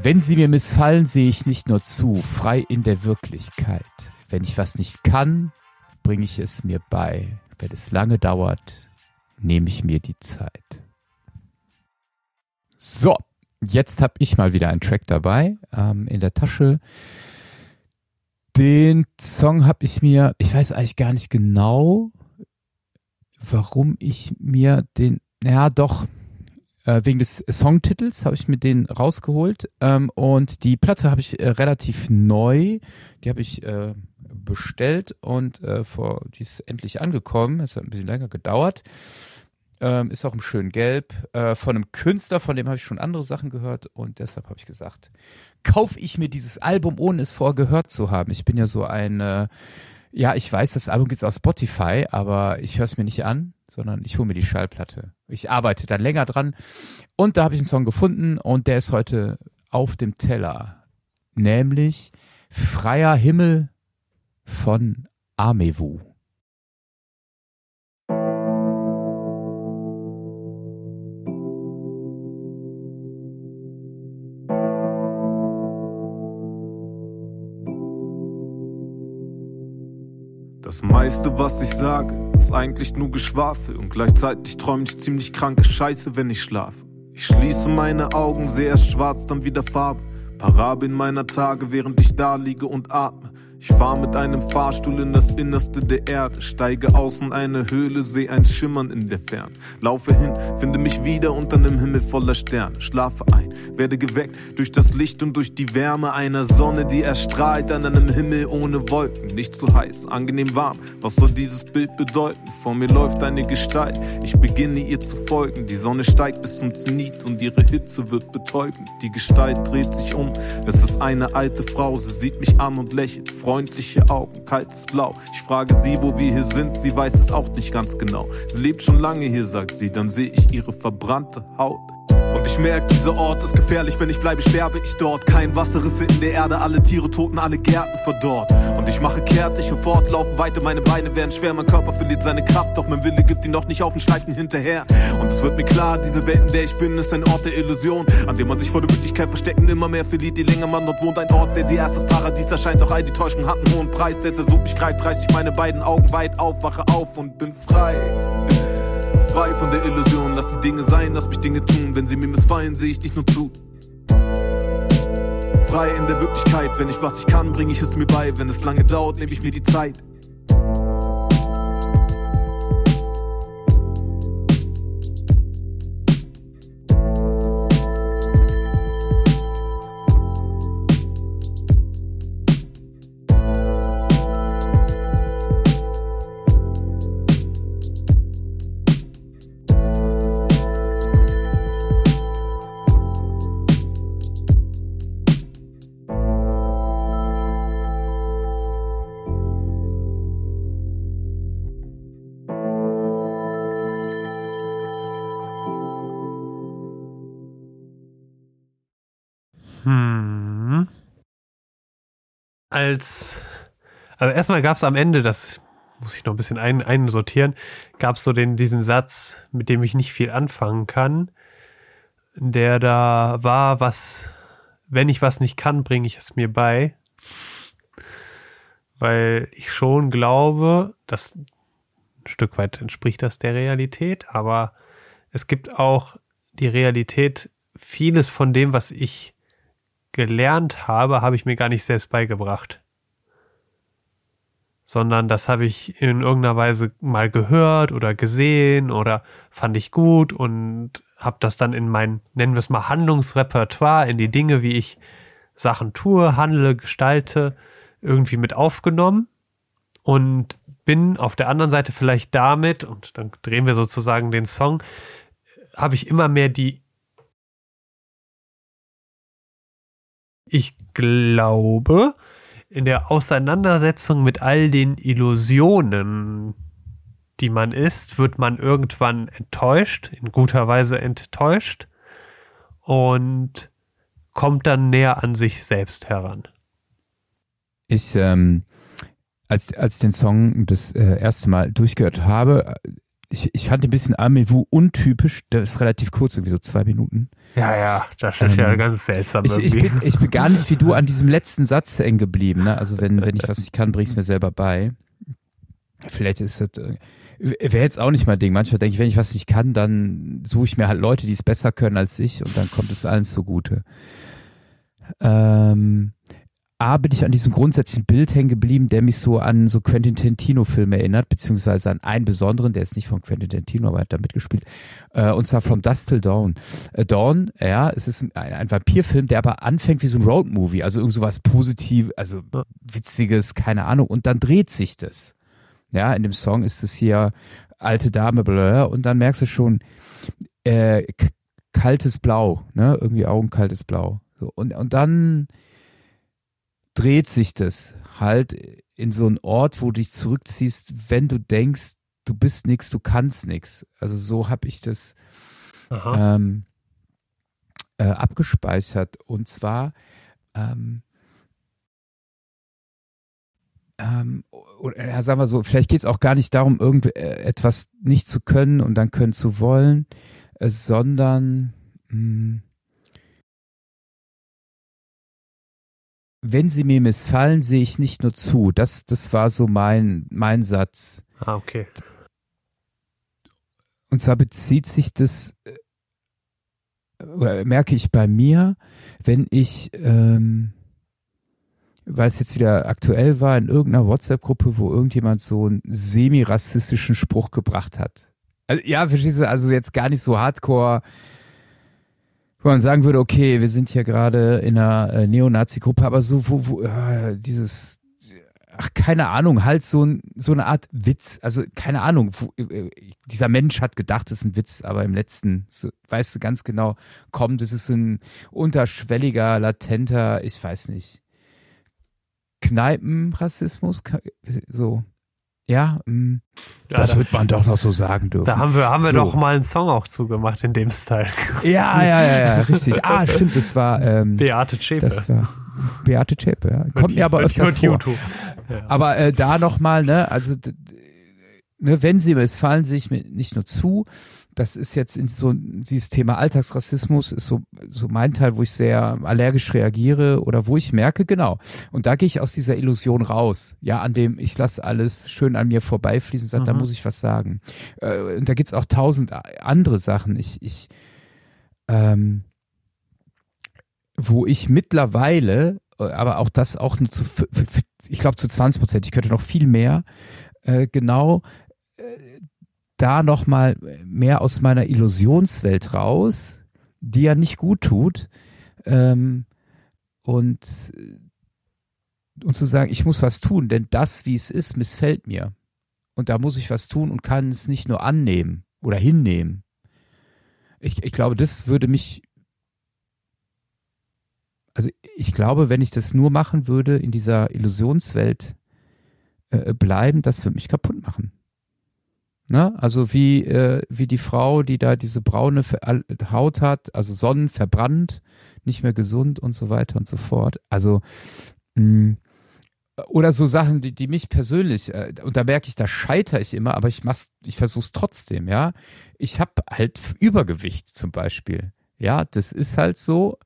Wenn sie mir missfallen, sehe ich nicht nur zu, frei in der Wirklichkeit. Wenn ich was nicht kann, bringe ich es mir bei. Wenn es lange dauert, nehme ich mir die Zeit. So, jetzt habe ich mal wieder einen Track dabei ähm, in der Tasche. Den Song habe ich mir, ich weiß eigentlich gar nicht genau, warum ich mir den, ja doch, äh, wegen des Songtitels habe ich mir den rausgeholt ähm, und die Platte habe ich äh, relativ neu, die habe ich äh, bestellt und äh, vor, die ist endlich angekommen, es hat ein bisschen länger gedauert. Ähm, ist auch im schönen Gelb. Äh, von einem Künstler, von dem habe ich schon andere Sachen gehört und deshalb habe ich gesagt, kaufe ich mir dieses Album, ohne es vorher gehört zu haben. Ich bin ja so ein, äh, ja, ich weiß, das Album gibt's auf Spotify, aber ich höre es mir nicht an, sondern ich hole mir die Schallplatte. Ich arbeite dann länger dran und da habe ich einen Song gefunden und der ist heute auf dem Teller, nämlich Freier Himmel von Amewu. Das meiste, was ich sage, ist eigentlich nur Geschwafel und gleichzeitig träume ich ziemlich kranke Scheiße, wenn ich schlafe. Ich schließe meine Augen, sehe erst schwarz, dann wieder Farbe. Parabel in meiner Tage, während ich da liege und atme. Ich fahr mit einem Fahrstuhl in das Innerste der Erde, steige aus in eine Höhle, seh ein Schimmern in der Ferne. Laufe hin, finde mich wieder unter einem Himmel voller Sterne, schlafe ein, werde geweckt durch das Licht und durch die Wärme einer Sonne, die erstrahlt an einem Himmel ohne Wolken. Nicht zu heiß, angenehm warm. Was soll dieses Bild bedeuten? Vor mir läuft eine Gestalt, ich beginne ihr zu folgen. Die Sonne steigt bis zum Zenit und ihre Hitze wird betäubend. Die Gestalt dreht sich um, es ist eine alte Frau, sie sieht mich an und lächelt freundliche Augen, kaltes Blau. Ich frage sie, wo wir hier sind, sie weiß es auch nicht ganz genau. Sie lebt schon lange hier, sagt sie, dann sehe ich ihre verbrannte Haut. Und ich merke, dieser Ort ist gefährlich, wenn ich bleibe, sterbe ich dort. Kein Wasserrisse in der Erde, alle Tiere toten, alle Gärten verdorrt. Und ich mache kehrt, ich will fortlaufen weiter, meine Beine werden schwer, mein Körper verliert seine Kraft, doch mein Wille gibt ihn noch nicht auf und schleift ihn hinterher. Und es wird mir klar, diese Welt, in der ich bin, ist ein Ort der Illusion, an dem man sich vor der Wirklichkeit verstecken immer mehr verliert, je länger man dort wohnt. Ein Ort, der dir erst das Paradies erscheint, doch all die Täuschungen hatten hohen Preis. Setze so mich greift, reiß ich meine beiden Augen weit auf, wache auf und bin frei frei von der Illusion. Lass die Dinge sein, lass mich Dinge tun. Wenn sie mir missfallen, sehe ich nicht nur zu. Frei in der Wirklichkeit, wenn ich was ich kann, bringe ich es mir bei. Wenn es lange dauert, nehme ich mir die Zeit. Als, also erstmal gab es am Ende, das muss ich noch ein bisschen ein, einsortieren, gab es so den, diesen Satz, mit dem ich nicht viel anfangen kann, der da war, was, wenn ich was nicht kann, bringe ich es mir bei. Weil ich schon glaube, dass ein Stück weit entspricht das der Realität, aber es gibt auch die Realität, vieles von dem, was ich gelernt habe, habe ich mir gar nicht selbst beigebracht. Sondern das habe ich in irgendeiner Weise mal gehört oder gesehen oder fand ich gut und habe das dann in mein, nennen wir es mal, Handlungsrepertoire, in die Dinge, wie ich Sachen tue, handle, gestalte, irgendwie mit aufgenommen und bin auf der anderen Seite vielleicht damit, und dann drehen wir sozusagen den Song, habe ich immer mehr die Ich glaube, in der Auseinandersetzung mit all den Illusionen, die man ist, wird man irgendwann enttäuscht, in guter Weise enttäuscht und kommt dann näher an sich selbst heran. Ich, ähm, als, als den Song das äh, erste Mal durchgehört habe, ich, ich fand ein bisschen Amewu untypisch, der ist relativ kurz, irgendwie so zwei Minuten. Ja, ja, das ist ähm, ja ganz seltsam. Ich, ich, bin, ich bin gar nicht wie du an diesem letzten Satz hängen geblieben. Ne? Also wenn, wenn ich was nicht kann, bring ich mir selber bei. Vielleicht ist das, äh, wäre jetzt auch nicht mein Ding. Manchmal denke ich, wenn ich was nicht kann, dann suche ich mir halt Leute, die es besser können als ich und dann kommt es allen zugute. Ähm, A, bin ich an diesem grundsätzlichen Bild hängen geblieben, der mich so an so Quentin Tarantino-Filme erinnert, beziehungsweise an einen besonderen, der ist nicht von Quentin Tarantino, aber hat da mitgespielt, äh, und zwar From Dust Till Dawn. Äh, Dawn, ja, es ist ein, ein Vampirfilm, der aber anfängt wie so ein Roadmovie, also irgend sowas positiv, also witziges, keine Ahnung, und dann dreht sich das. Ja, in dem Song ist es hier alte Dame, blö, und dann merkst du schon, äh, kaltes Blau, ne, irgendwie augenkaltes Blau. So, und, und dann, dreht sich das halt in so einen Ort, wo du dich zurückziehst, wenn du denkst, du bist nichts, du kannst nichts. Also so habe ich das ähm, äh, abgespeichert. Und zwar ähm, ähm, oder, ja, sagen wir so, vielleicht geht es auch gar nicht darum, irgendetwas äh, nicht zu können und dann können zu wollen, äh, sondern mh, wenn sie mir missfallen, sehe ich nicht nur zu. Das, das war so mein, mein Satz. Ah, okay. Und zwar bezieht sich das, äh, oder merke ich bei mir, wenn ich, ähm, weil es jetzt wieder aktuell war, in irgendeiner WhatsApp-Gruppe, wo irgendjemand so einen semi-rassistischen Spruch gebracht hat. Also, ja, verstehst du, also jetzt gar nicht so hardcore, wo man sagen würde, okay, wir sind hier gerade in einer äh, Neonazi-Gruppe, aber so, wo, wo, äh, dieses, ach, keine Ahnung, halt so, ein, so eine Art Witz, also keine Ahnung, wo, äh, dieser Mensch hat gedacht, es ist ein Witz, aber im letzten, so, weißt du ganz genau, kommt, es ist ein unterschwelliger, latenter, ich weiß nicht, Kneipenrassismus, so, ja, mh, mm, ja das da, wird man doch noch so sagen dürfen. Da haben wir, haben wir so. doch mal einen Song auch zugemacht in dem Style. Ja, ja, ja, ja, richtig. Ah, stimmt, das war ähm, Beate Zschäpe. Das war Beate Zschäpe, ja. Kommt mir aber öfters vor. YouTube. Ja. Aber äh, da nochmal, ne, also ne, wenn sie missfallen, sehe ich mir nicht nur zu, das ist jetzt in so dieses Thema Alltagsrassismus ist so so mein Teil, wo ich sehr allergisch reagiere oder wo ich merke, genau. Und da gehe ich aus dieser Illusion raus, ja, an dem ich lasse alles schön an mir vorbeifließen und sage, mhm. da muss ich was sagen. Äh, und da gibt's auch tausend andere Sachen. Ich ich ähm, wo ich mittlerweile, äh, aber auch das auch nur zu, ich glaube zu 20 Prozent, ich könnte noch viel mehr, äh, genau da noch mal mehr aus meiner Illusionswelt raus, die ja nicht gut tut, ähm, und und zu sagen, ich muss was tun, denn das, wie es ist, missfällt mir. Und da muss ich was tun und kann es nicht nur annehmen oder hinnehmen. Ich, ich glaube, das würde mich, also ich glaube, wenn ich das nur machen würde, in dieser Illusionswelt äh, bleiben, das würde mich kaputt machen. Ne? Also wie, äh, wie die Frau, die da diese braune Haut hat, also sonnenverbrannt, nicht mehr gesund und so weiter und so fort. Also mh, mm, oder so Sachen, die, die mich persönlich, äh, und da merke ich, da scheitere ich immer, aber ich mach's, ich versuch's trotzdem, ja. Ich habe halt Übergewicht zum Beispiel. Ja, das ist halt so.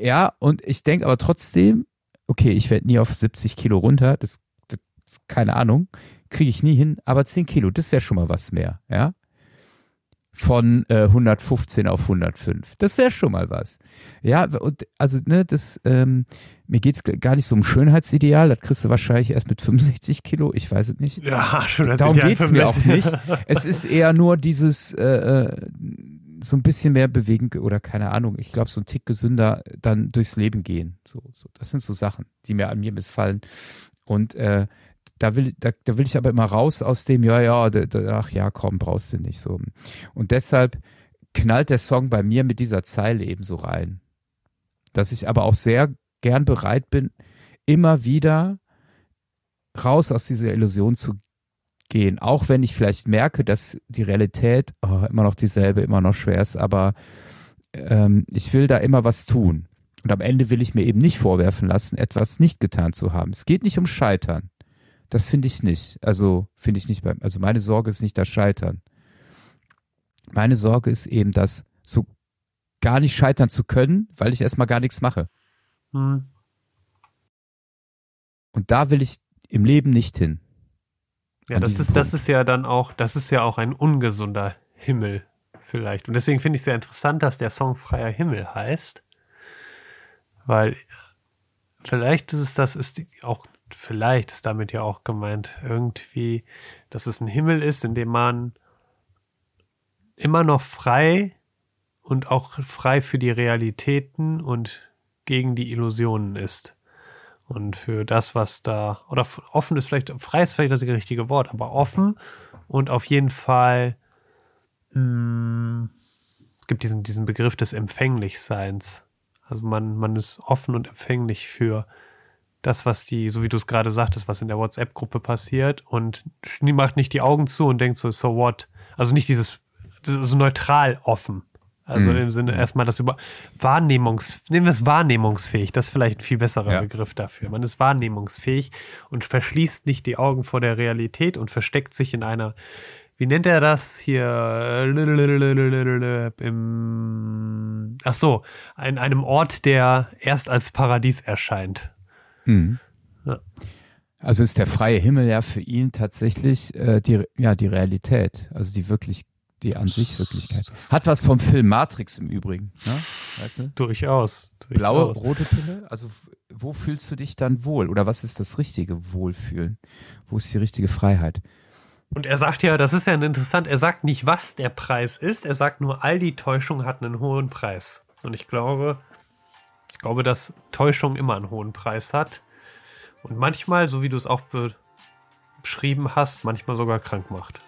Ja, und ich denke aber trotzdem, okay, ich werde nie auf 70 Kilo runter, das, das keine Ahnung kriege ich nie hin, aber 10 Kilo, das wäre schon mal was mehr, ja. Von äh, 115 auf 105. Das wäre schon mal was. Ja, und also, ne, das, ähm, mir geht's gar nicht so um Schönheitsideal, das kriegst du wahrscheinlich erst mit 65 Kilo, ich weiß es nicht. Ja, schon das Darum geht's mir auch nicht. Es ist eher nur dieses, äh, äh, so ein bisschen mehr bewegen oder keine Ahnung, ich glaube, so ein Tick gesünder dann durchs Leben gehen. So, so. Das sind so Sachen, die mir an mir missfallen. Und äh, da will, da, da will ich aber immer raus aus dem, ja, ja, da, da, ach ja, komm, brauchst du nicht so. Und deshalb knallt der Song bei mir mit dieser Zeile eben so rein. Dass ich aber auch sehr gern bereit bin, immer wieder raus aus dieser Illusion zu gehen. Auch wenn ich vielleicht merke, dass die Realität oh, immer noch dieselbe, immer noch schwer ist, aber ähm, ich will da immer was tun. Und am Ende will ich mir eben nicht vorwerfen lassen, etwas nicht getan zu haben. Es geht nicht um Scheitern. Das finde ich nicht. Also finde ich nicht also meine Sorge ist nicht das Scheitern. Meine Sorge ist eben, dass so gar nicht scheitern zu können, weil ich erstmal gar nichts mache. Hm. Und da will ich im Leben nicht hin. Ja, das ist, das Punkt. ist ja dann auch, das ist ja auch ein ungesunder Himmel vielleicht. Und deswegen finde ich es sehr interessant, dass der Song Freier Himmel heißt. Weil vielleicht ist es das, ist auch, vielleicht ist damit ja auch gemeint, irgendwie, dass es ein Himmel ist, in dem man immer noch frei und auch frei für die Realitäten und gegen die Illusionen ist. Und für das, was da, oder offen ist vielleicht, frei ist vielleicht das richtige Wort, aber offen und auf jeden Fall, mh, es gibt diesen, diesen Begriff des Empfänglichseins. Also man, man ist offen und empfänglich für das, was die, so wie du es gerade sagtest, was in der WhatsApp-Gruppe passiert und macht nicht die Augen zu und denkt so, so what? Also nicht dieses, so neutral offen. Also Mhm. im Sinne erstmal das über Wahrnehmungs, nehmen wir es wahrnehmungsfähig, das ist vielleicht ein viel besserer Ja. Begriff dafür. Man ist wahrnehmungsfähig und verschließt nicht die Augen vor der Realität und versteckt sich in einer, wie nennt er das hier, im, ach so, in einem Ort, der erst als Paradies erscheint. Mhm. Ja. Also ist der freie Himmel ja für ihn tatsächlich äh, die, ja, die Realität, also die wirklich, die an sich Wirklichkeit. Hat was vom Film Matrix im Übrigen, ne? Weißt du? Durchaus. durchaus. Blaue, rote Pille, also wo fühlst du dich dann wohl? Oder was ist das richtige Wohlfühlen? Wo ist die richtige Freiheit? Und er sagt ja, das ist ja interessant, er sagt nicht, was der Preis ist, er sagt nur, all die Täuschung hat einen hohen Preis. Und ich glaube, ich glaube, dass Täuschung immer einen hohen Preis hat. Und manchmal, so wie du es auch be beschrieben hast, manchmal sogar krank macht.